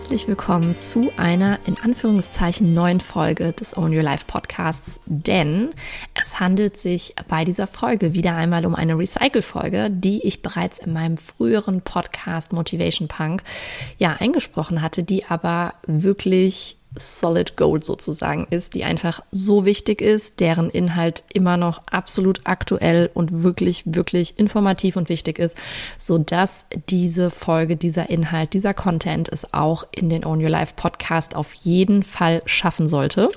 herzlich willkommen zu einer in Anführungszeichen neuen Folge des Own Your Life Podcasts, denn es handelt sich bei dieser Folge wieder einmal um eine Recycle-Folge, die ich bereits in meinem früheren Podcast Motivation Punk ja eingesprochen hatte, die aber wirklich Solid Gold sozusagen ist, die einfach so wichtig ist, deren Inhalt immer noch absolut aktuell und wirklich, wirklich informativ und wichtig ist, so dass diese Folge, dieser Inhalt, dieser Content es auch in den Own Your Life Podcast auf jeden Fall schaffen sollte.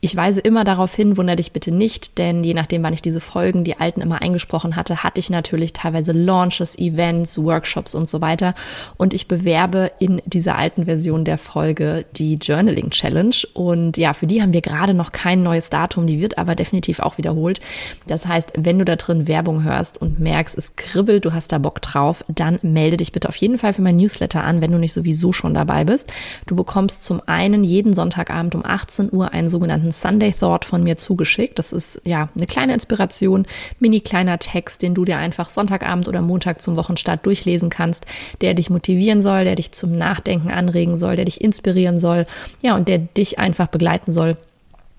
Ich weise immer darauf hin, wundere dich bitte nicht, denn je nachdem, wann ich diese Folgen, die alten immer eingesprochen hatte, hatte ich natürlich teilweise Launches, Events, Workshops und so weiter. Und ich bewerbe in dieser alten Version der Folge die Journaling Challenge. Und ja, für die haben wir gerade noch kein neues Datum. Die wird aber definitiv auch wiederholt. Das heißt, wenn du da drin Werbung hörst und merkst, es kribbelt, du hast da Bock drauf, dann melde dich bitte auf jeden Fall für mein Newsletter an, wenn du nicht sowieso schon dabei bist. Du bekommst zum einen jeden Sonntagabend um 18 Uhr einen sogenannten Sunday Thought von mir zugeschickt. Das ist ja eine kleine Inspiration, mini kleiner Text, den du dir einfach Sonntagabend oder Montag zum Wochenstart durchlesen kannst, der dich motivieren soll, der dich zum Nachdenken anregen soll, der dich inspirieren soll. Ja, und und der dich einfach begleiten soll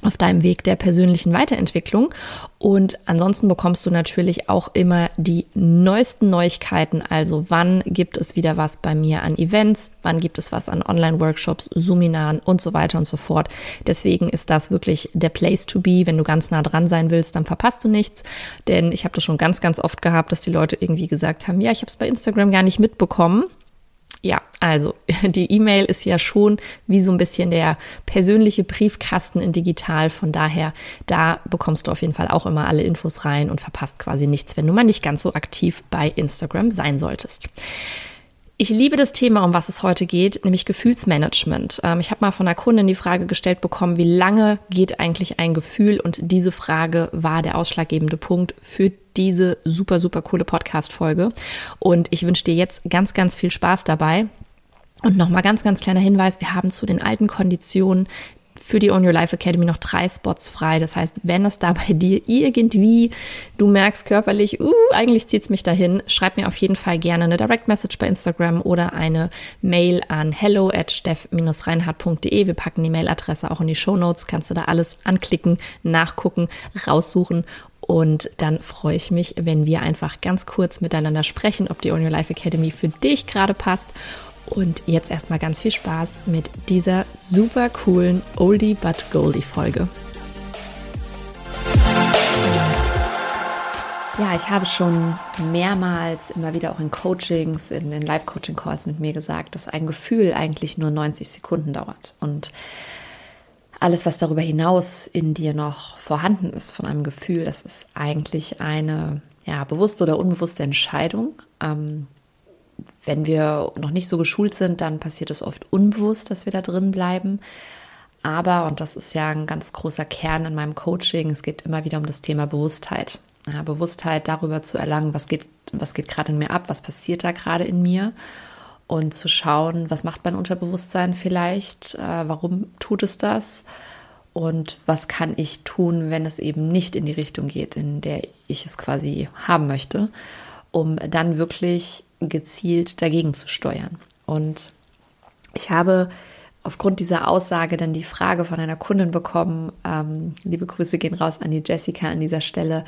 auf deinem Weg der persönlichen Weiterentwicklung. Und ansonsten bekommst du natürlich auch immer die neuesten Neuigkeiten. Also wann gibt es wieder was bei mir an Events, wann gibt es was an Online-Workshops, Seminaren und so weiter und so fort. Deswegen ist das wirklich der Place to be. Wenn du ganz nah dran sein willst, dann verpasst du nichts. Denn ich habe das schon ganz, ganz oft gehabt, dass die Leute irgendwie gesagt haben, ja, ich habe es bei Instagram gar nicht mitbekommen. Ja, also die E-Mail ist ja schon wie so ein bisschen der persönliche Briefkasten in digital. Von daher, da bekommst du auf jeden Fall auch immer alle Infos rein und verpasst quasi nichts, wenn du mal nicht ganz so aktiv bei Instagram sein solltest. Ich liebe das Thema, um was es heute geht, nämlich Gefühlsmanagement. Ähm, ich habe mal von einer Kundin die Frage gestellt bekommen, wie lange geht eigentlich ein Gefühl? Und diese Frage war der ausschlaggebende Punkt für diese super, super coole Podcast-Folge. Und ich wünsche dir jetzt ganz, ganz viel Spaß dabei. Und nochmal ganz, ganz kleiner Hinweis, wir haben zu den alten Konditionen für die On Your Life Academy noch drei Spots frei. Das heißt, wenn es da bei dir irgendwie, du merkst körperlich, uh, eigentlich zieht es mich dahin, schreib mir auf jeden Fall gerne eine Direct Message bei Instagram oder eine Mail an hello at steff-reinhardt.de. Wir packen die Mailadresse auch in die Show Notes. Kannst du da alles anklicken, nachgucken, raussuchen und dann freue ich mich, wenn wir einfach ganz kurz miteinander sprechen, ob die On Your Life Academy für dich gerade passt. Und jetzt erstmal ganz viel Spaß mit dieser super coolen Oldie but Goldie Folge. Ja, ich habe schon mehrmals immer wieder auch in Coachings, in den Live-Coaching-Calls mit mir gesagt, dass ein Gefühl eigentlich nur 90 Sekunden dauert. Und alles, was darüber hinaus in dir noch vorhanden ist von einem Gefühl, das ist eigentlich eine ja, bewusste oder unbewusste Entscheidung. Ähm, wenn wir noch nicht so geschult sind, dann passiert es oft unbewusst, dass wir da drin bleiben. Aber, und das ist ja ein ganz großer Kern in meinem Coaching, es geht immer wieder um das Thema Bewusstheit. Ja, Bewusstheit darüber zu erlangen, was geht, was geht gerade in mir ab, was passiert da gerade in mir und zu schauen, was macht mein Unterbewusstsein vielleicht, äh, warum tut es das und was kann ich tun, wenn es eben nicht in die Richtung geht, in der ich es quasi haben möchte, um dann wirklich gezielt dagegen zu steuern. Und ich habe aufgrund dieser Aussage dann die Frage von einer Kundin bekommen, ähm, liebe Grüße gehen raus an die Jessica an dieser Stelle,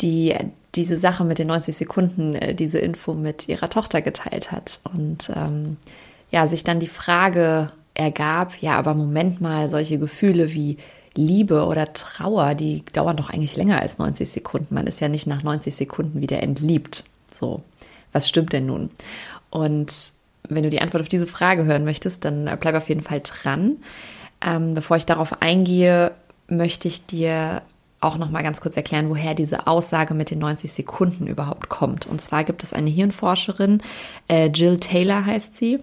die diese Sache mit den 90 Sekunden, äh, diese Info mit ihrer Tochter geteilt hat. Und ähm, ja, sich dann die Frage ergab, ja, aber Moment mal, solche Gefühle wie Liebe oder Trauer, die dauern doch eigentlich länger als 90 Sekunden. Man ist ja nicht nach 90 Sekunden wieder entliebt. So, was stimmt denn nun? Und wenn du die Antwort auf diese Frage hören möchtest, dann bleib auf jeden Fall dran. Ähm, bevor ich darauf eingehe, möchte ich dir auch noch mal ganz kurz erklären, woher diese Aussage mit den 90 Sekunden überhaupt kommt. Und zwar gibt es eine Hirnforscherin, äh, Jill Taylor heißt sie,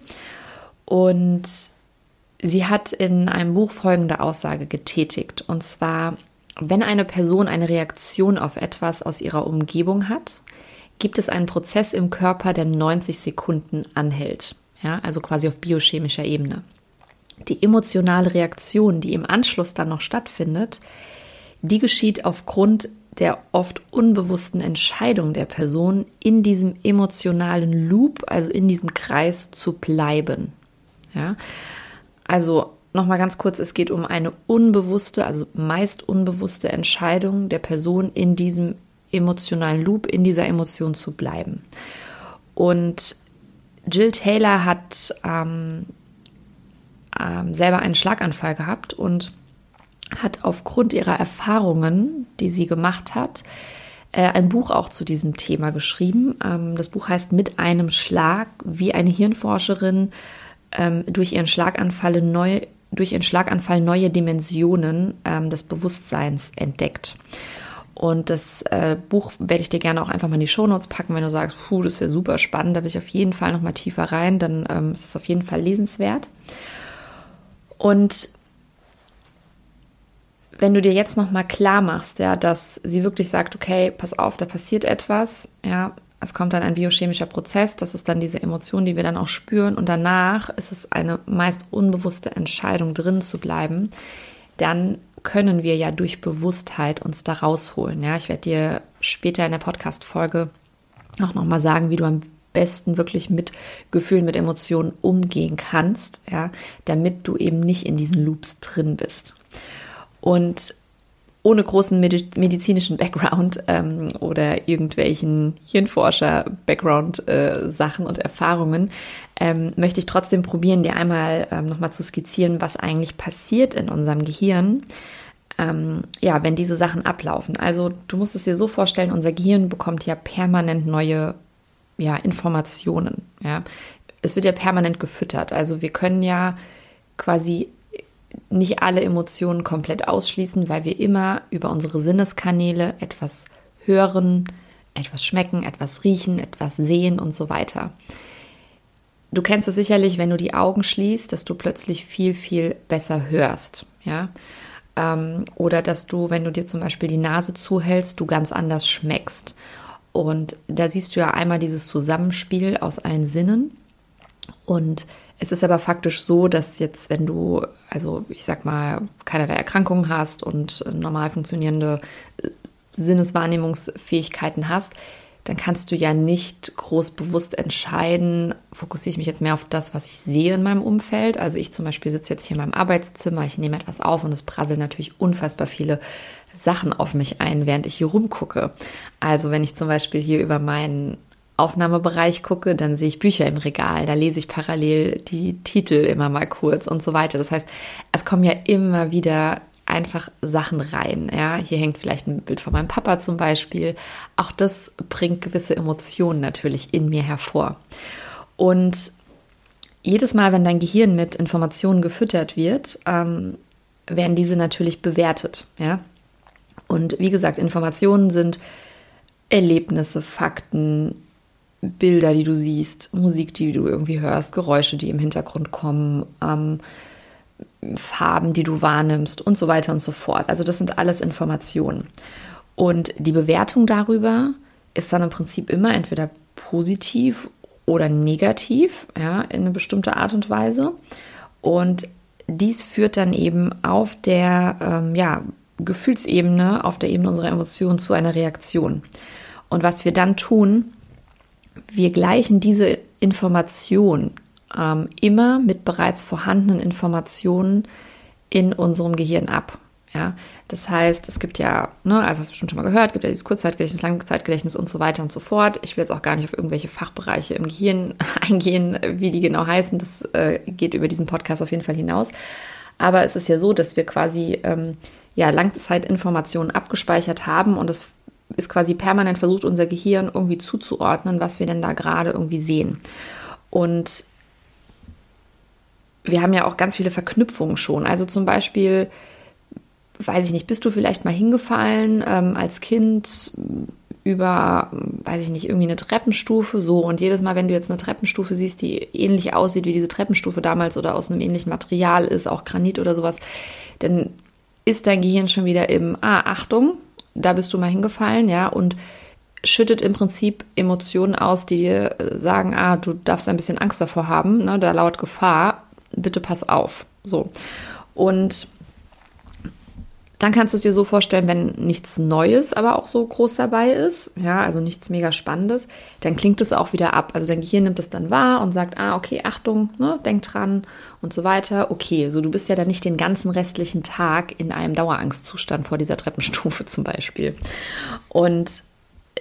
und sie hat in einem Buch folgende Aussage getätigt. Und zwar, wenn eine Person eine Reaktion auf etwas aus ihrer Umgebung hat, gibt es einen Prozess im Körper, der 90 Sekunden anhält. Ja, also quasi auf biochemischer Ebene. Die emotionale Reaktion, die im Anschluss dann noch stattfindet, die geschieht aufgrund der oft unbewussten Entscheidung der Person, in diesem emotionalen Loop, also in diesem Kreis zu bleiben. Ja, also nochmal ganz kurz, es geht um eine unbewusste, also meist unbewusste Entscheidung der Person in diesem emotionalen Loop, in dieser Emotion zu bleiben. Und Jill Taylor hat ähm, ähm, selber einen Schlaganfall gehabt und hat aufgrund ihrer Erfahrungen, die sie gemacht hat, äh, ein Buch auch zu diesem Thema geschrieben. Ähm, das Buch heißt Mit einem Schlag, wie eine Hirnforscherin ähm, durch ihren Schlaganfall neu, durch ihren Schlaganfall neue Dimensionen ähm, des Bewusstseins entdeckt. Und das äh, Buch werde ich dir gerne auch einfach mal in die Shownotes packen, wenn du sagst, puh, das ist ja super spannend, da will ich auf jeden Fall noch mal tiefer rein, dann ähm, ist es auf jeden Fall lesenswert. Und wenn du dir jetzt noch mal klar machst, ja, dass sie wirklich sagt, okay, pass auf, da passiert etwas, ja, es kommt dann ein biochemischer Prozess, das ist dann diese Emotion, die wir dann auch spüren und danach ist es eine meist unbewusste Entscheidung drin zu bleiben, dann können wir ja durch Bewusstheit uns da rausholen. Ja, ich werde dir später in der Podcast-Folge auch nochmal sagen, wie du am besten wirklich mit Gefühlen, mit Emotionen umgehen kannst, ja, damit du eben nicht in diesen Loops drin bist. Und ohne großen medizinischen Background ähm, oder irgendwelchen Hirnforscher-Background-Sachen äh, und Erfahrungen, ähm, möchte ich trotzdem probieren, dir einmal ähm, nochmal zu skizzieren, was eigentlich passiert in unserem Gehirn, ähm, ja, wenn diese Sachen ablaufen. Also du musst es dir so vorstellen, unser Gehirn bekommt ja permanent neue ja, Informationen. Ja. Es wird ja permanent gefüttert. Also wir können ja quasi nicht alle Emotionen komplett ausschließen, weil wir immer über unsere Sinneskanäle etwas hören, etwas schmecken, etwas riechen, etwas sehen und so weiter. Du kennst es sicherlich, wenn du die Augen schließt, dass du plötzlich viel, viel besser hörst, ja. Ähm, oder dass du, wenn du dir zum Beispiel die Nase zuhältst, du ganz anders schmeckst. Und da siehst du ja einmal dieses Zusammenspiel aus allen Sinnen. Und es ist aber faktisch so, dass jetzt, wenn du, also ich sag mal, keine der Erkrankungen hast und normal funktionierende äh, Sinneswahrnehmungsfähigkeiten hast, dann kannst du ja nicht groß bewusst entscheiden, fokussiere ich mich jetzt mehr auf das, was ich sehe in meinem Umfeld. Also ich zum Beispiel sitze jetzt hier in meinem Arbeitszimmer, ich nehme etwas auf und es prasseln natürlich unfassbar viele Sachen auf mich ein, während ich hier rumgucke. Also wenn ich zum Beispiel hier über meinen Aufnahmebereich gucke, dann sehe ich Bücher im Regal, da lese ich parallel die Titel immer mal kurz und so weiter. Das heißt, es kommen ja immer wieder einfach Sachen rein. Ja, hier hängt vielleicht ein Bild von meinem Papa zum Beispiel. Auch das bringt gewisse Emotionen natürlich in mir hervor. Und jedes Mal, wenn dein Gehirn mit Informationen gefüttert wird, ähm, werden diese natürlich bewertet. Ja, und wie gesagt, Informationen sind Erlebnisse, Fakten, Bilder, die du siehst, Musik, die du irgendwie hörst, Geräusche, die im Hintergrund kommen, ähm, Farben, die du wahrnimmst und so weiter und so fort. Also das sind alles Informationen. Und die Bewertung darüber ist dann im Prinzip immer entweder positiv oder negativ, ja, in eine bestimmte Art und Weise. Und dies führt dann eben auf der ähm, ja, Gefühlsebene, auf der Ebene unserer Emotionen zu einer Reaktion. Und was wir dann tun, wir gleichen diese Information ähm, immer mit bereits vorhandenen Informationen in unserem Gehirn ab. Ja, das heißt, es gibt ja, ne, also hast du bestimmt schon mal gehört, gibt ja dieses Kurzzeitgedächtnis, Langzeitgedächtnis und so weiter und so fort. Ich will jetzt auch gar nicht auf irgendwelche Fachbereiche im Gehirn eingehen, wie die genau heißen. Das äh, geht über diesen Podcast auf jeden Fall hinaus. Aber es ist ja so, dass wir quasi ähm, ja Langzeitinformationen abgespeichert haben und es ist quasi permanent versucht, unser Gehirn irgendwie zuzuordnen, was wir denn da gerade irgendwie sehen. Und wir haben ja auch ganz viele Verknüpfungen schon. Also zum Beispiel, weiß ich nicht, bist du vielleicht mal hingefallen ähm, als Kind über, weiß ich nicht, irgendwie eine Treppenstufe so und jedes Mal, wenn du jetzt eine Treppenstufe siehst, die ähnlich aussieht wie diese Treppenstufe damals oder aus einem ähnlichen Material ist, auch Granit oder sowas, dann ist dein Gehirn schon wieder im, ah, Achtung, da bist du mal hingefallen, ja, und schüttet im Prinzip Emotionen aus, die dir sagen, ah, du darfst ein bisschen Angst davor haben, ne, da lauert Gefahr, bitte pass auf. So. Und dann kannst du es dir so vorstellen, wenn nichts Neues aber auch so groß dabei ist, ja, also nichts mega Spannendes, dann klingt es auch wieder ab. Also dein Gehirn nimmt es dann wahr und sagt, ah, okay, Achtung, ne, denk dran und so weiter. Okay, so du bist ja dann nicht den ganzen restlichen Tag in einem Dauerangstzustand vor dieser Treppenstufe zum Beispiel. Und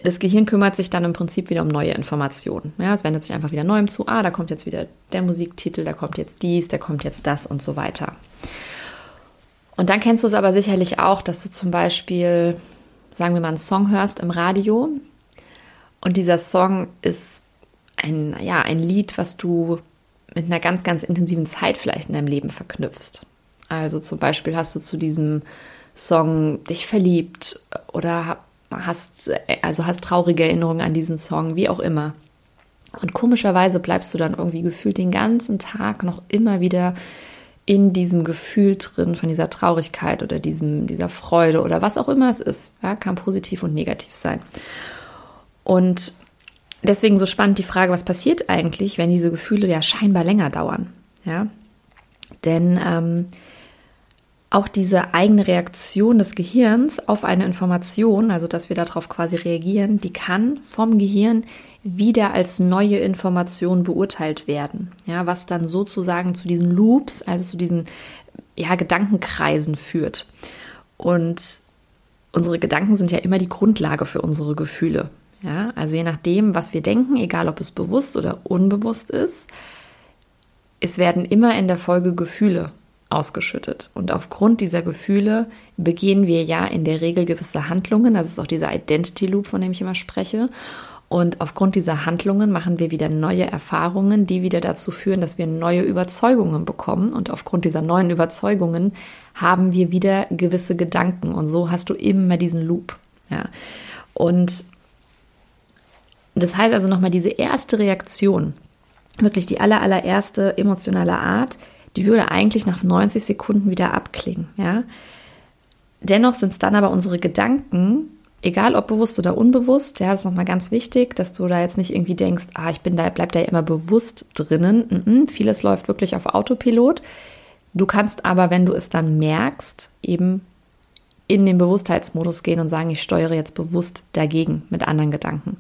das Gehirn kümmert sich dann im Prinzip wieder um neue Informationen. Ja, es wendet sich einfach wieder neuem zu. Ah, da kommt jetzt wieder der Musiktitel, da kommt jetzt dies, da kommt jetzt das und so weiter. Und dann kennst du es aber sicherlich auch, dass du zum Beispiel, sagen wir mal, einen Song hörst im Radio und dieser Song ist ein, ja, ein Lied, was du mit einer ganz, ganz intensiven Zeit vielleicht in deinem Leben verknüpfst. Also zum Beispiel hast du zu diesem Song dich verliebt oder hast, also hast traurige Erinnerungen an diesen Song, wie auch immer. Und komischerweise bleibst du dann irgendwie gefühlt den ganzen Tag noch immer wieder in diesem Gefühl drin von dieser Traurigkeit oder diesem, dieser Freude oder was auch immer es ist. Ja, kann positiv und negativ sein. Und deswegen so spannend die Frage, was passiert eigentlich, wenn diese Gefühle ja scheinbar länger dauern? Ja, denn ähm, auch diese eigene Reaktion des Gehirns auf eine Information, also dass wir darauf quasi reagieren, die kann vom Gehirn wieder als neue Information beurteilt werden. Ja, was dann sozusagen zu diesen Loops, also zu diesen ja, Gedankenkreisen führt. Und unsere Gedanken sind ja immer die Grundlage für unsere Gefühle. Ja, also je nachdem, was wir denken, egal ob es bewusst oder unbewusst ist, es werden immer in der Folge Gefühle ausgeschüttet. Und aufgrund dieser Gefühle begehen wir ja in der Regel gewisse Handlungen. Das ist auch dieser Identity Loop, von dem ich immer spreche. Und aufgrund dieser Handlungen machen wir wieder neue Erfahrungen, die wieder dazu führen, dass wir neue Überzeugungen bekommen. Und aufgrund dieser neuen Überzeugungen haben wir wieder gewisse Gedanken. Und so hast du immer diesen Loop. Ja. Und das heißt also nochmal, diese erste Reaktion, wirklich die aller, allererste emotionale Art, die würde eigentlich nach 90 Sekunden wieder abklingen. Ja. Dennoch sind es dann aber unsere Gedanken, egal ob bewusst oder unbewusst, ja, das ist nochmal ganz wichtig, dass du da jetzt nicht irgendwie denkst, ah, ich bin da, bleib da immer bewusst drinnen. Mm -mm, vieles läuft wirklich auf Autopilot. Du kannst aber, wenn du es dann merkst, eben in den Bewusstheitsmodus gehen und sagen, ich steuere jetzt bewusst dagegen mit anderen Gedanken.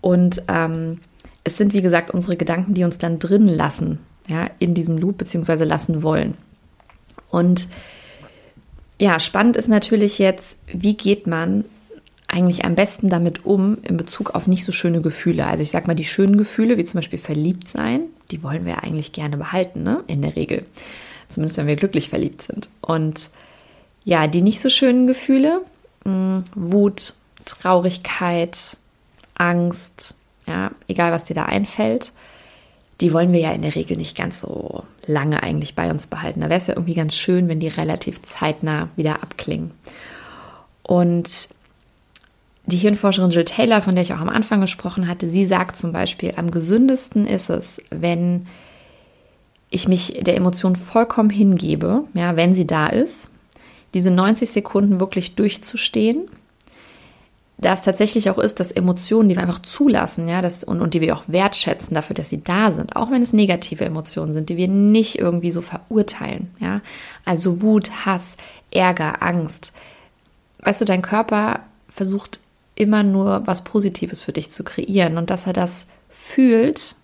Und ähm, es sind, wie gesagt, unsere Gedanken, die uns dann drin lassen, ja, in diesem Loop, beziehungsweise lassen wollen. Und ja, spannend ist natürlich jetzt, wie geht man eigentlich am besten damit um in Bezug auf nicht so schöne Gefühle? Also ich sag mal, die schönen Gefühle, wie zum Beispiel verliebt sein, die wollen wir eigentlich gerne behalten, ne? In der Regel. Zumindest wenn wir glücklich verliebt sind. Und ja, die nicht so schönen Gefühle, mh, hm, Wut, Traurigkeit, Angst, ja, egal was dir da einfällt, die wollen wir ja in der Regel nicht ganz so lange eigentlich bei uns behalten. Da wäre es ja irgendwie ganz schön, wenn die relativ zeitnah wieder abklingen. Und die Hirnforscherin Jill Taylor, von der ich auch am Anfang gesprochen hatte, sie sagt zum Beispiel, am gesündesten ist es, wenn ich mich der Emotion vollkommen hingebe, ja, wenn sie da ist, diese 90 Sekunden wirklich durchzustehen, da es tatsächlich auch ist, dass Emotionen, die wir einfach zulassen, ja, das, und, und die wir auch wertschätzen dafür, dass sie da sind, auch wenn es negative Emotionen sind, die wir nicht irgendwie so verurteilen, ja, also Wut, Hass, Ärger, Angst. Weißt du, dein Körper versucht immer nur was Positives für dich zu kreieren und dass er das fühlt,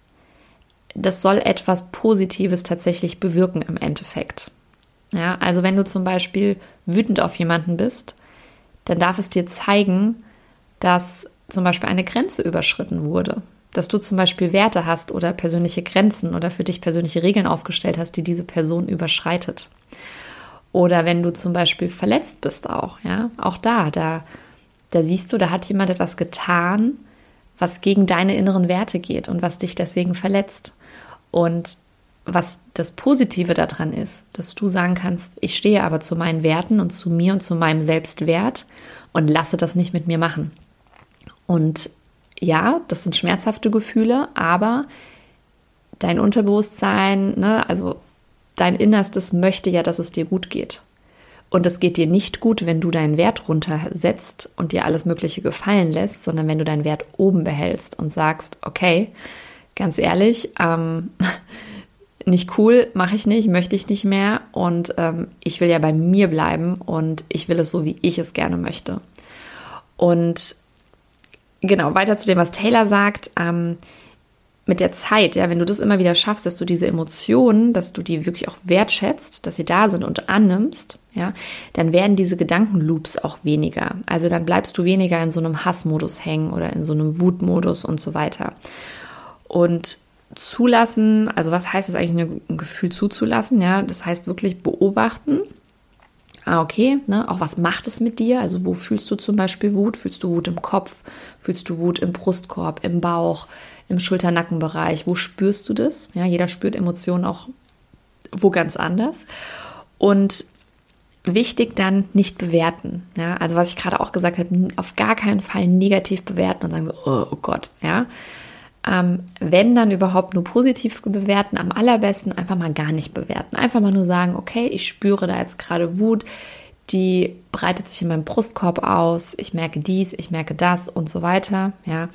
das soll etwas Positives tatsächlich bewirken im Endeffekt. Ja, also wenn du zum Beispiel wütend auf jemanden bist, dann darf es dir zeigen, dass zum Beispiel eine Grenze überschritten wurde. Dass du zum Beispiel Werte hast oder persönliche Grenzen oder für dich persönliche Regeln aufgestellt hast, die diese Person überschreitet. Oder wenn du zum Beispiel verletzt bist auch, ja, auch da, da da siehst du, da hat jemand etwas getan, was gegen deine inneren Werte geht und was dich deswegen verletzt. Und was das Positive daran ist, dass du sagen kannst, ich stehe aber zu meinen Werten und zu mir und zu meinem Selbstwert und lasse das nicht mit mir machen. Und ja, das sind schmerzhafte Gefühle, aber dein Unterbewusstsein, ne, also dein Innerstes möchte ja, dass es dir gut geht. Und es geht dir nicht gut, wenn du deinen Wert runtersetzt und dir alles Mögliche gefallen lässt, sondern wenn du deinen Wert oben behältst und sagst, okay, ganz ehrlich, ähm, nicht cool, mache ich nicht, möchte ich nicht mehr und ähm, ich will ja bei mir bleiben und ich will es so, wie ich es gerne möchte. Und genau, weiter zu dem, was Taylor sagt, ähm, mit der Zeit, ja, wenn du das immer wieder schaffst, dass du diese Emotionen, dass du die wirklich auch wertschätzt, dass sie da sind und annimmst, ja, dann werden diese Gedankenloops auch weniger. Also dann bleibst du weniger in so einem Hassmodus hängen oder in so einem Wutmodus und so weiter. Und zulassen, also was heißt es eigentlich, ein Gefühl zuzulassen? Ja, das heißt wirklich beobachten. Ah, okay, ne? auch was macht es mit dir? Also wo fühlst du zum Beispiel Wut? Fühlst du Wut im Kopf? Fühlst du Wut im Brustkorb, im Bauch, im Schulter-Nackenbereich? Wo spürst du das? Ja, jeder spürt Emotionen auch wo ganz anders. Und wichtig dann nicht bewerten. Ja, also was ich gerade auch gesagt habe, auf gar keinen Fall negativ bewerten und sagen so, oh, oh Gott, ja. Ähm, wenn dann überhaupt nur positiv bewerten, am allerbesten einfach mal gar nicht bewerten. Einfach mal nur sagen, okay, ich spüre da jetzt gerade Wut, die breitet sich in meinem Brustkorb aus, ich merke dies, ich merke das und so weiter, ja.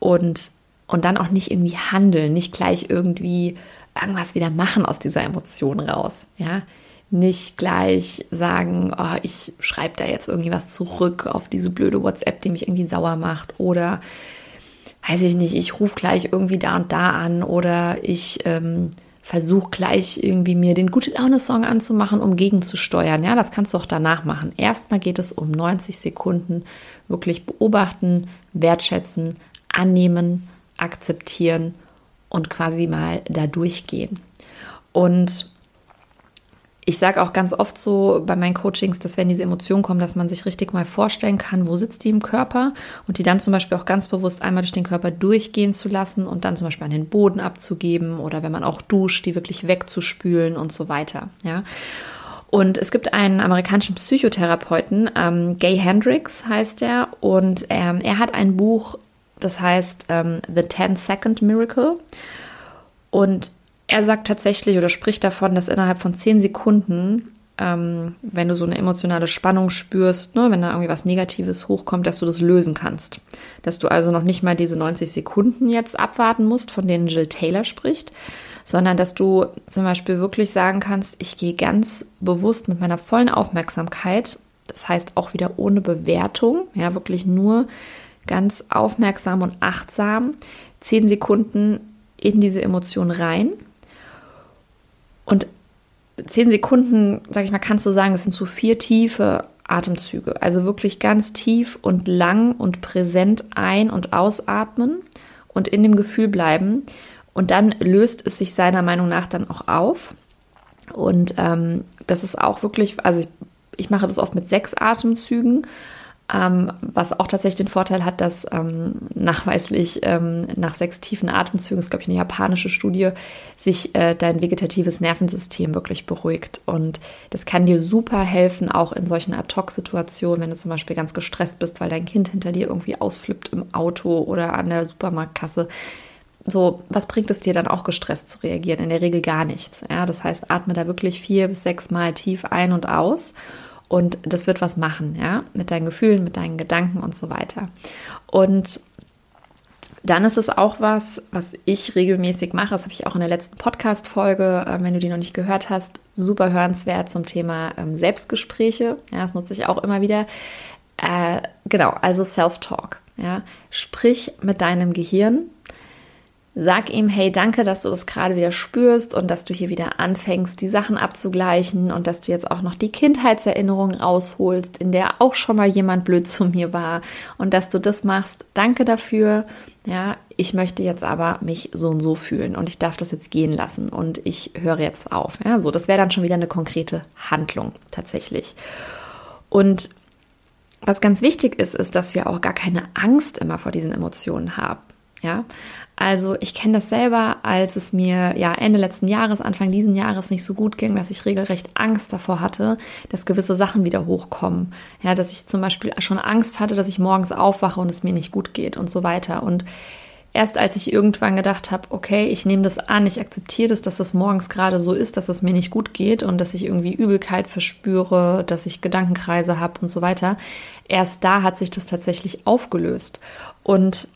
Und, und dann auch nicht irgendwie handeln, nicht gleich irgendwie irgendwas wieder machen aus dieser Emotion raus, ja. Nicht gleich sagen, oh, ich schreibe da jetzt irgendwie was zurück auf diese blöde WhatsApp, die mich irgendwie sauer macht oder weiß ich nicht, ich rufe gleich irgendwie da und da an oder ich ähm, versuche gleich irgendwie mir den gute Laune-Song anzumachen, um gegenzusteuern. Ja, das kannst du auch danach machen. Erstmal geht es um 90 Sekunden wirklich beobachten, wertschätzen, annehmen, akzeptieren und quasi mal da durchgehen. Und ich sage auch ganz oft so bei meinen Coachings, dass wenn diese Emotionen kommen, dass man sich richtig mal vorstellen kann, wo sitzt die im Körper und die dann zum Beispiel auch ganz bewusst einmal durch den Körper durchgehen zu lassen und dann zum Beispiel an den Boden abzugeben oder wenn man auch duscht, die wirklich wegzuspülen und so weiter. Ja. Und es gibt einen amerikanischen Psychotherapeuten, ähm, Gay Hendricks heißt er, und ähm, er hat ein Buch, das heißt ähm, The 10 Second Miracle. Und er sagt tatsächlich oder spricht davon, dass innerhalb von zehn Sekunden, ähm, wenn du so eine emotionale Spannung spürst, ne, wenn da irgendwie was Negatives hochkommt, dass du das lösen kannst. Dass du also noch nicht mal diese 90 Sekunden jetzt abwarten musst, von denen Jill Taylor spricht, sondern dass du zum Beispiel wirklich sagen kannst, ich gehe ganz bewusst mit meiner vollen Aufmerksamkeit, das heißt auch wieder ohne Bewertung, ja, wirklich nur ganz aufmerksam und achtsam, zehn Sekunden in diese Emotion rein und zehn Sekunden, sag ich mal, kannst du sagen, das sind so vier tiefe Atemzüge. Also wirklich ganz tief und lang und präsent ein- und ausatmen und in dem Gefühl bleiben. Und dann löst es sich seiner Meinung nach dann auch auf. Und ähm, das ist auch wirklich, also ich, ich mache das oft mit sechs Atemzügen ähm, was auch tatsächlich den Vorteil hat, dass ähm, nachweislich ähm, nach sechs tiefen Atemzügen, ist glaube ich eine japanische Studie, sich äh, dein vegetatives Nervensystem wirklich beruhigt. Und das kann dir super helfen, auch in solchen Ad-Hoc-Situationen, wenn du zum Beispiel ganz gestresst bist, weil dein Kind hinter dir irgendwie ausflippt im Auto oder an der Supermarktkasse. So, was bringt es dir dann auch gestresst zu reagieren? In der Regel gar nichts. Ja? Das heißt, atme da wirklich vier bis sechs Mal tief ein und aus und das wird was machen, ja, mit deinen Gefühlen, mit deinen Gedanken und so weiter. Und dann ist es auch was, was ich regelmäßig mache. Das habe ich auch in der letzten Podcast-Folge, äh, wenn du die noch nicht gehört hast, super hörenswert zum Thema ähm, Selbstgespräche. Ja, das nutze ich auch immer wieder. Äh, genau, also Self-Talk. Ja, sprich mit deinem Gehirn Sag ihm, hey, danke, dass du das gerade wieder spürst und dass du hier wieder anfängst, die Sachen abzugleichen und dass du jetzt auch noch die Kindheitserinnerung rausholst, in der auch schon mal jemand blöd zu mir war und dass du das machst. Danke dafür. Ja, ich möchte jetzt aber mich so und so fühlen und ich darf das jetzt gehen lassen und ich höre jetzt auf. Ja, so, das wäre dann schon wieder eine konkrete Handlung tatsächlich. Und was ganz wichtig ist, ist, dass wir auch gar keine Angst immer vor diesen Emotionen haben. Ja, also ich kenne das selber, als es mir ja Ende letzten Jahres, Anfang diesen Jahres nicht so gut ging, dass ich regelrecht Angst davor hatte, dass gewisse Sachen wieder hochkommen. Ja, dass ich zum Beispiel schon Angst hatte, dass ich morgens aufwache und es mir nicht gut geht und so weiter. Und erst als ich irgendwann gedacht habe, okay, ich nehme das an, ich akzeptiere das, dass das morgens gerade so ist, dass es mir nicht gut geht und dass ich irgendwie Übelkeit verspüre, dass ich Gedankenkreise habe und so weiter, erst da hat sich das tatsächlich aufgelöst. Und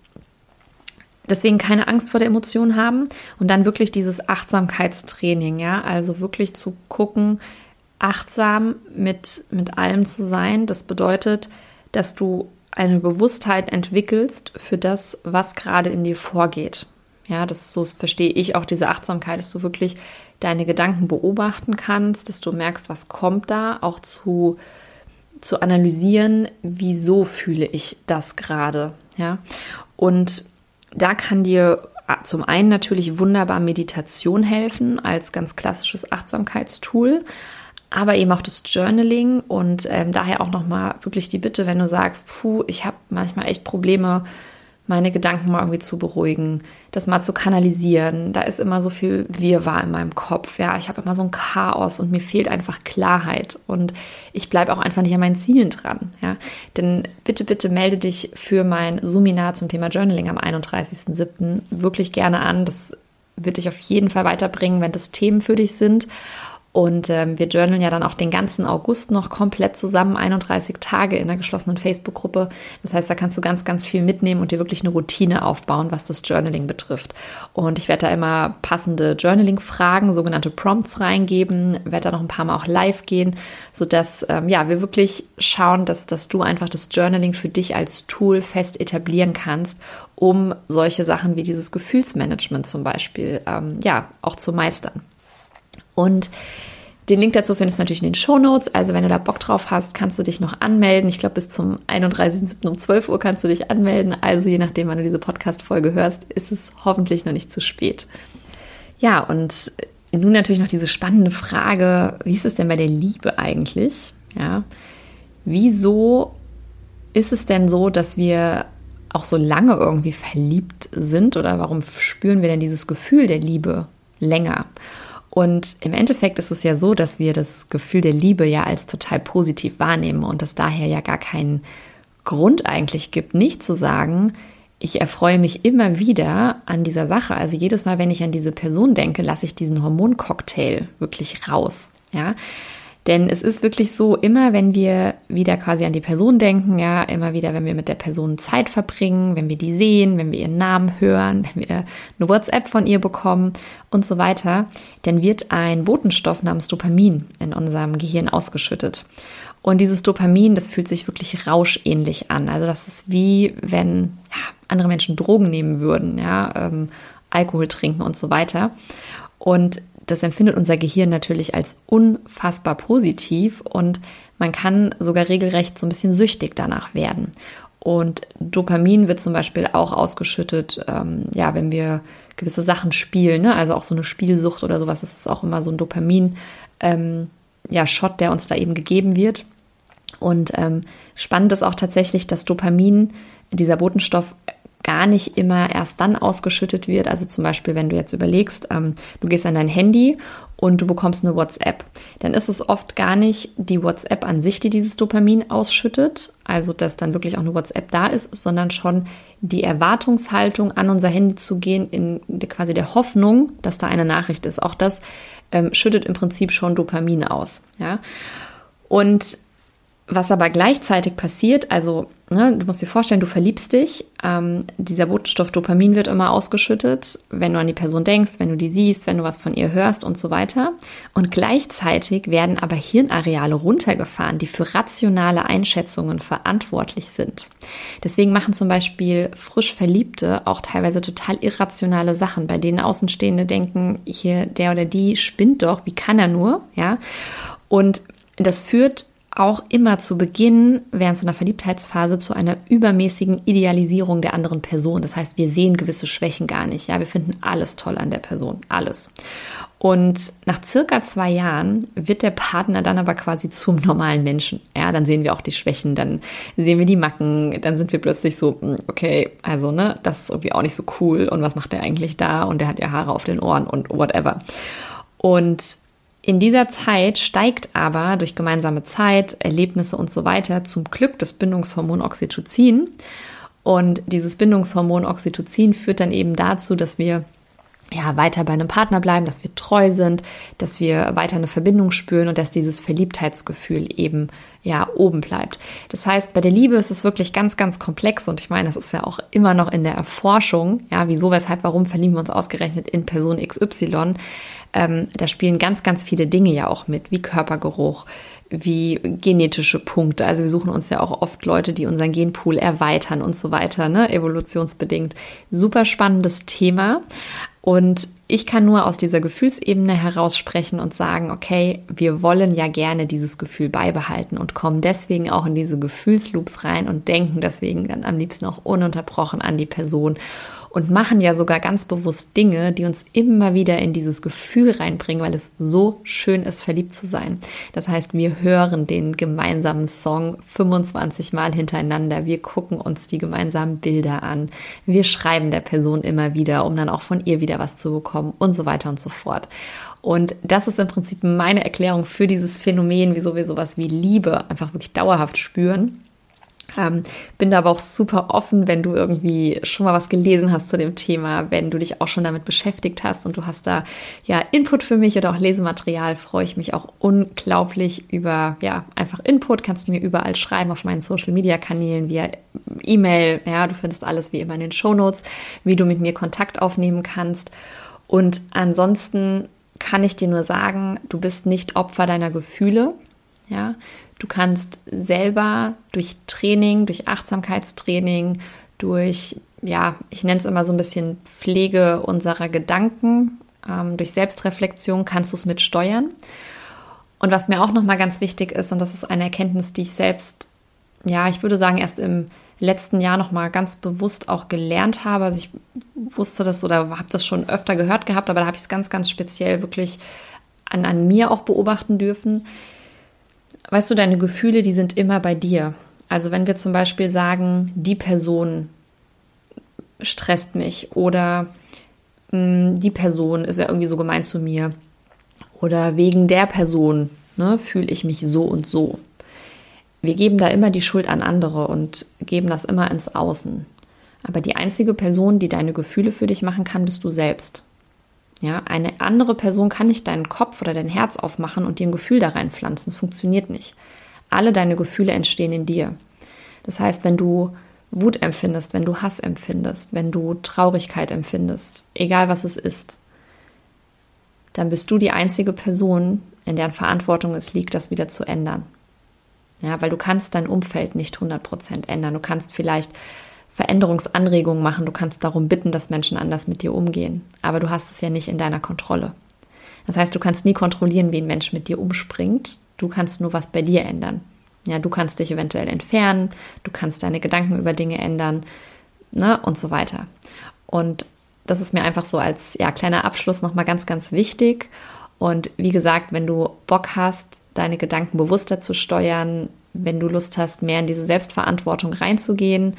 Deswegen keine Angst vor der Emotion haben und dann wirklich dieses Achtsamkeitstraining, ja, also wirklich zu gucken, achtsam mit, mit allem zu sein. Das bedeutet, dass du eine Bewusstheit entwickelst für das, was gerade in dir vorgeht. Ja, das so verstehe ich auch diese Achtsamkeit, dass du wirklich deine Gedanken beobachten kannst, dass du merkst, was kommt da, auch zu, zu analysieren, wieso fühle ich das gerade. Ja, und da kann dir zum einen natürlich wunderbar Meditation helfen als ganz klassisches Achtsamkeitstool, aber eben auch das Journaling und ähm, daher auch nochmal wirklich die Bitte, wenn du sagst, puh, ich habe manchmal echt Probleme, meine Gedanken mal irgendwie zu beruhigen, das mal zu kanalisieren. Da ist immer so viel Wirrwarr in meinem Kopf. Ja, ich habe immer so ein Chaos und mir fehlt einfach Klarheit und ich bleibe auch einfach nicht an meinen Zielen dran. Ja, denn bitte, bitte melde dich für mein Seminar zum Thema Journaling am 31.07. wirklich gerne an. Das wird dich auf jeden Fall weiterbringen, wenn das Themen für dich sind. Und ähm, wir journalen ja dann auch den ganzen August noch komplett zusammen, 31 Tage in der geschlossenen Facebook-Gruppe. Das heißt, da kannst du ganz, ganz viel mitnehmen und dir wirklich eine Routine aufbauen, was das Journaling betrifft. Und ich werde da immer passende Journaling-Fragen, sogenannte Prompts reingeben, werde da noch ein paar Mal auch live gehen, sodass ähm, ja, wir wirklich schauen, dass, dass du einfach das Journaling für dich als Tool fest etablieren kannst, um solche Sachen wie dieses Gefühlsmanagement zum Beispiel ähm, ja, auch zu meistern. Und den Link dazu findest du natürlich in den Show Notes. Also wenn du da Bock drauf hast, kannst du dich noch anmelden. Ich glaube, bis zum 31.07. um 12 Uhr kannst du dich anmelden. Also je nachdem, wann du diese Podcast-Folge hörst, ist es hoffentlich noch nicht zu spät. Ja, und nun natürlich noch diese spannende Frage, wie ist es denn bei der Liebe eigentlich? Ja, wieso ist es denn so, dass wir auch so lange irgendwie verliebt sind oder warum spüren wir denn dieses Gefühl der Liebe länger? Und im Endeffekt ist es ja so, dass wir das Gefühl der Liebe ja als total positiv wahrnehmen und es daher ja gar keinen Grund eigentlich gibt, nicht zu sagen, ich erfreue mich immer wieder an dieser Sache. Also jedes Mal, wenn ich an diese Person denke, lasse ich diesen Hormoncocktail wirklich raus. Ja, denn es ist wirklich so, immer wenn wir wieder quasi an die Person denken, ja, immer wieder, wenn wir mit der Person Zeit verbringen, wenn wir die sehen, wenn wir ihren Namen hören, wenn wir eine WhatsApp von ihr bekommen und so weiter, dann wird ein Botenstoff namens Dopamin in unserem Gehirn ausgeschüttet. Und dieses Dopamin, das fühlt sich wirklich rauschähnlich an. Also das ist wie wenn ja, andere Menschen Drogen nehmen würden, ja, ähm, Alkohol trinken und so weiter. Und das empfindet unser Gehirn natürlich als unfassbar positiv und man kann sogar regelrecht so ein bisschen süchtig danach werden. Und Dopamin wird zum Beispiel auch ausgeschüttet, ähm, ja, wenn wir gewisse Sachen spielen, ne? also auch so eine Spielsucht oder sowas, das ist auch immer so ein Dopamin, ähm, ja, Shot, der uns da eben gegeben wird. Und ähm, spannend ist auch tatsächlich, dass Dopamin, dieser Botenstoff, gar nicht immer erst dann ausgeschüttet wird. Also zum Beispiel, wenn du jetzt überlegst, ähm, du gehst an dein Handy und du bekommst eine WhatsApp, dann ist es oft gar nicht die WhatsApp an sich, die dieses Dopamin ausschüttet, also dass dann wirklich auch eine WhatsApp da ist, sondern schon die Erwartungshaltung an unser Handy zu gehen, in quasi der Hoffnung, dass da eine Nachricht ist. Auch das ähm, schüttet im Prinzip schon Dopamin aus. Ja. Und was aber gleichzeitig passiert, also ne, du musst dir vorstellen, du verliebst dich, ähm, dieser Botenstoff Dopamin wird immer ausgeschüttet, wenn du an die Person denkst, wenn du die siehst, wenn du was von ihr hörst und so weiter. Und gleichzeitig werden aber Hirnareale runtergefahren, die für rationale Einschätzungen verantwortlich sind. Deswegen machen zum Beispiel frisch Verliebte auch teilweise total irrationale Sachen, bei denen Außenstehende denken, hier der oder die spinnt doch, wie kann er nur, ja? Und das führt auch immer zu Beginn während so einer Verliebtheitsphase zu einer übermäßigen Idealisierung der anderen Person. Das heißt, wir sehen gewisse Schwächen gar nicht. Ja, wir finden alles toll an der Person, alles. Und nach circa zwei Jahren wird der Partner dann aber quasi zum normalen Menschen. Ja, dann sehen wir auch die Schwächen, dann sehen wir die Macken, dann sind wir plötzlich so, hm, okay, also, ne, das ist irgendwie auch nicht so cool und was macht der eigentlich da und der hat ja Haare auf den Ohren und whatever. Und in dieser Zeit steigt aber durch gemeinsame Zeit, Erlebnisse und so weiter zum Glück das Bindungshormon Oxytocin. Und dieses Bindungshormon Oxytocin führt dann eben dazu, dass wir ja, weiter bei einem Partner bleiben, dass wir treu sind, dass wir weiter eine Verbindung spüren und dass dieses Verliebtheitsgefühl eben ja oben bleibt. Das heißt, bei der Liebe ist es wirklich ganz, ganz komplex und ich meine, das ist ja auch immer noch in der Erforschung, ja, wieso, weshalb, warum verlieben wir uns ausgerechnet in Person XY. Ähm, da spielen ganz, ganz viele Dinge ja auch mit, wie Körpergeruch, wie genetische Punkte. Also wir suchen uns ja auch oft Leute, die unseren Genpool erweitern und so weiter, ne? evolutionsbedingt. Super spannendes Thema. Und ich kann nur aus dieser Gefühlsebene heraus sprechen und sagen, okay, wir wollen ja gerne dieses Gefühl beibehalten und kommen deswegen auch in diese Gefühlsloops rein und denken deswegen dann am liebsten auch ununterbrochen an die Person und machen ja sogar ganz bewusst Dinge, die uns immer wieder in dieses Gefühl reinbringen, weil es so schön ist, verliebt zu sein. Das heißt, wir hören den gemeinsamen Song 25 Mal hintereinander. Wir gucken uns die gemeinsamen Bilder an. Wir schreiben der Person immer wieder, um dann auch von ihr wieder was zu bekommen und so weiter und so fort. Und das ist im Prinzip meine Erklärung für dieses Phänomen, wieso wir sowas wie Liebe einfach wirklich dauerhaft spüren ähm, bin da aber auch super offen, wenn du irgendwie schon mal was gelesen hast zu dem Thema, wenn du dich auch schon damit beschäftigt hast und du hast da ja Input für mich oder auch Lesematerial, freue ich mich auch unglaublich über ja einfach Input. Kannst du mir überall schreiben auf meinen Social Media Kanälen via E-Mail. Ja, du findest alles wie immer in den Show Notes, wie du mit mir Kontakt aufnehmen kannst. Und ansonsten kann ich dir nur sagen, du bist nicht Opfer deiner Gefühle. Ja, Du kannst selber durch Training, durch Achtsamkeitstraining, durch, ja, ich nenne es immer so ein bisschen Pflege unserer Gedanken, ähm, durch Selbstreflexion kannst du es mit steuern. Und was mir auch nochmal ganz wichtig ist, und das ist eine Erkenntnis, die ich selbst, ja, ich würde sagen, erst im letzten Jahr nochmal ganz bewusst auch gelernt habe. Also ich wusste das oder habe das schon öfter gehört gehabt, aber da habe ich es ganz, ganz speziell wirklich an, an mir auch beobachten dürfen weißt du, deine Gefühle, die sind immer bei dir. Also wenn wir zum Beispiel sagen, die Person stresst mich oder mh, hm, die Person ist ja irgendwie so gemein zu mir oder wegen der Person ne, fühle ich mich so und so. Wir geben da immer die Schuld an andere und geben das immer ins Außen. Aber die einzige Person, die deine Gefühle für dich machen kann, bist du selbst. Ja, eine andere Person kann nicht deinen Kopf oder dein Herz aufmachen und dir ein Gefühl da reinpflanzen. Das funktioniert nicht. Alle deine Gefühle entstehen in dir. Das heißt, wenn du Wut empfindest, wenn du Hass empfindest, wenn du Traurigkeit empfindest, egal was es ist, dann bist du die einzige Person, in deren Verantwortung es liegt, das wieder zu ändern. Ja, weil du kannst dein Umfeld nicht 100% ändern. Du kannst vielleicht Veränderungsanregungen machen. Du kannst darum bitten, dass Menschen anders mit dir umgehen. Aber du hast es ja nicht in deiner Kontrolle. Das heißt, du kannst nie kontrollieren, wie ein Mensch mit dir umspringt. Du kannst nur was bei dir ändern. Ja, du kannst dich eventuell entfernen, du kannst deine Gedanken über Dinge ändern, ne, und so weiter. Und das ist mir einfach so als ja, kleiner Abschluss nochmal ganz, ganz wichtig. Und wie gesagt, wenn du Bock hast, deine Gedanken bewusster zu steuern, wenn du Lust hast, mehr in diese Selbstverantwortung reinzugehen,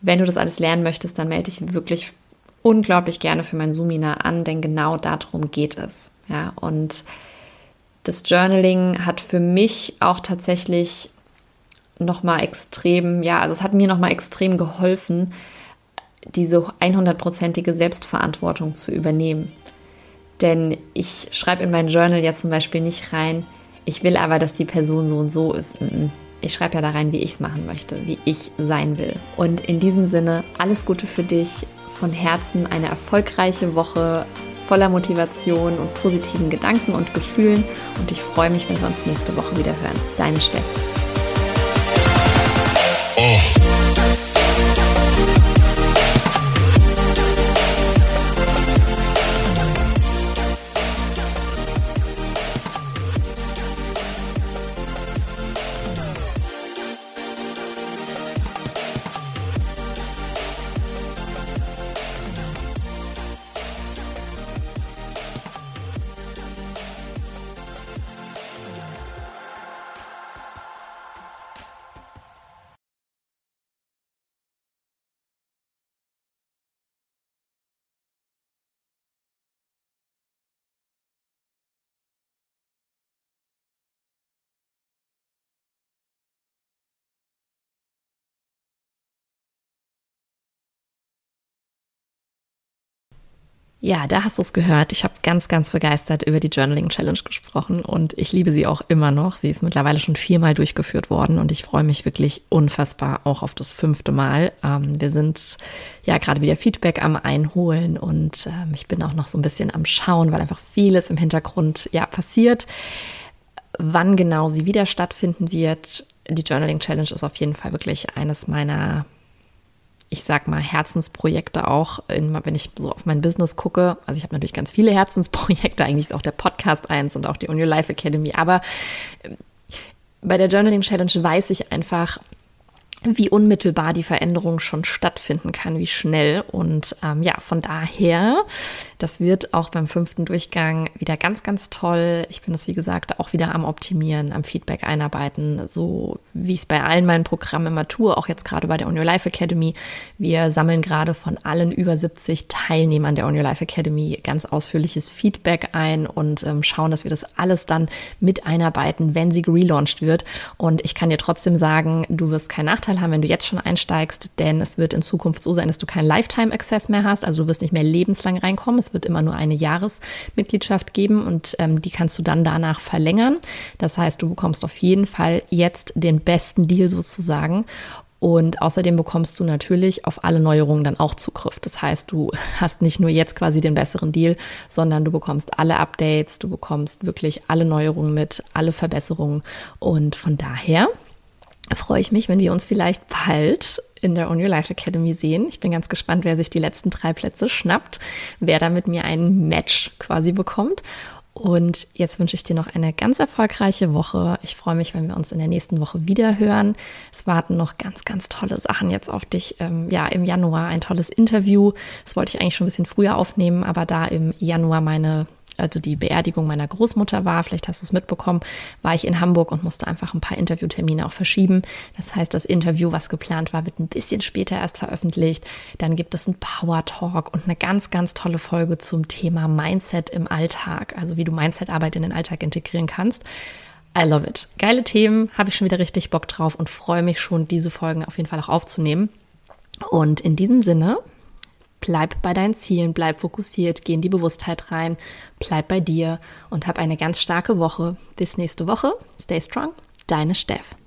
wenn du das alles lernen möchtest, dann melde dich wirklich unglaublich gerne für mein Sumina an, denn genau darum geht es. Ja, und das Journaling hat für mich auch tatsächlich nochmal extrem, ja, also es hat mir nochmal extrem geholfen, diese 100%ige Selbstverantwortung zu übernehmen. Denn ich schreibe in mein Journal ja zum Beispiel nicht rein, ich will aber, dass die Person so und so ist. Ich schreibe ja da rein, wie ich es machen möchte, wie ich sein will. Und in diesem Sinne, alles Gute für dich. Von Herzen eine erfolgreiche Woche voller Motivation und positiven Gedanken und Gefühlen. Und ich freue mich, wenn wir uns nächste Woche wieder hören. Deine Steff. Oh. Ja, da hast du es gehört. Ich habe ganz, ganz begeistert über die Journaling Challenge gesprochen und ich liebe sie auch immer noch. Sie ist mittlerweile schon viermal durchgeführt worden und ich freue mich wirklich unfassbar auch auf das fünfte Mal. Ähm, wir sind ja gerade wieder Feedback am Einholen und ähm, ich bin auch noch so ein bisschen am Schauen, weil einfach vieles im Hintergrund ja passiert. Wann genau sie wieder stattfinden wird, die Journaling Challenge ist auf jeden Fall wirklich eines meiner ich sag mal, Herzensprojekte auch, in, wenn ich so auf mein Business gucke. Also ich habe natürlich ganz viele Herzensprojekte, eigentlich ist auch der Podcast eins und auch die On Your Life Academy. Aber ähm, bei der Journaling Challenge weiß ich einfach, wie unmittelbar die Veränderung schon stattfinden kann, wie schnell. Und ähm, ja, von daher, das wird auch beim fünften Durchgang wieder ganz, ganz toll. Ich bin es, wie gesagt, auch wieder am Optimieren, am Feedback einarbeiten, so wie es bei allen meinen Programmen immer tue, auch jetzt gerade bei der On Your Life Academy. Wir sammeln gerade von allen über 70 Teilnehmern der On Your Life Academy ganz ausführliches Feedback ein und ähm, schauen, dass wir das alles dann mit einarbeiten, wenn sie relaunched wird. Und ich kann dir trotzdem sagen, du wirst keinen Nachteil Vorteil haben, wenn du jetzt schon einsteigst, denn es wird in Zukunft so sein, dass du keinen Lifetime-Access mehr hast. Also du wirst nicht mehr lebenslang reinkommen. Es wird immer nur eine Jahresmitgliedschaft geben und ähm, die kannst du dann danach verlängern. Das heißt, du bekommst auf jeden Fall jetzt den besten Deal sozusagen. Und außerdem bekommst du natürlich auf alle Neuerungen dann auch Zugriff. Das heißt, du hast nicht nur jetzt quasi den besseren Deal, sondern du bekommst alle Updates, du bekommst wirklich alle Neuerungen mit, alle Verbesserungen. Und von daher freue ich mich, wenn wir uns vielleicht bald in der On Your Life Academy sehen. Ich bin ganz gespannt, wer sich die letzten drei Plätze schnappt, wer da mit mir ein Match quasi bekommt. Und jetzt wünsche ich dir noch eine ganz erfolgreiche Woche. Ich freue mich, wenn wir uns in der nächsten Woche wieder hören. Es warten noch ganz, ganz tolle Sachen jetzt auf dich. Ähm, ja, im Januar ein tolles Interview. Das wollte ich eigentlich schon ein bisschen früher aufnehmen, aber da im Januar meine also die Beerdigung meiner Großmutter war, vielleicht hast du es mitbekommen, war ich in Hamburg und musste einfach ein paar Interviewtermine auch verschieben. Das heißt, das Interview, was geplant war, wird ein bisschen später erst veröffentlicht. Dann gibt es einen Power Talk und eine ganz, ganz tolle Folge zum Thema Mindset im Alltag, also wie du Mindset-Arbeit in den Alltag integrieren kannst. I love it. Geile Themen, habe ich schon wieder richtig Bock drauf und freue mich schon, diese Folgen auf jeden Fall auch aufzunehmen. Und in diesem Sinne Bleib bei deinen Zielen, bleib fokussiert, geh in die Bewusstheit rein, bleib bei dir und hab eine ganz starke Woche. Bis nächste Woche. Stay strong, deine Steff.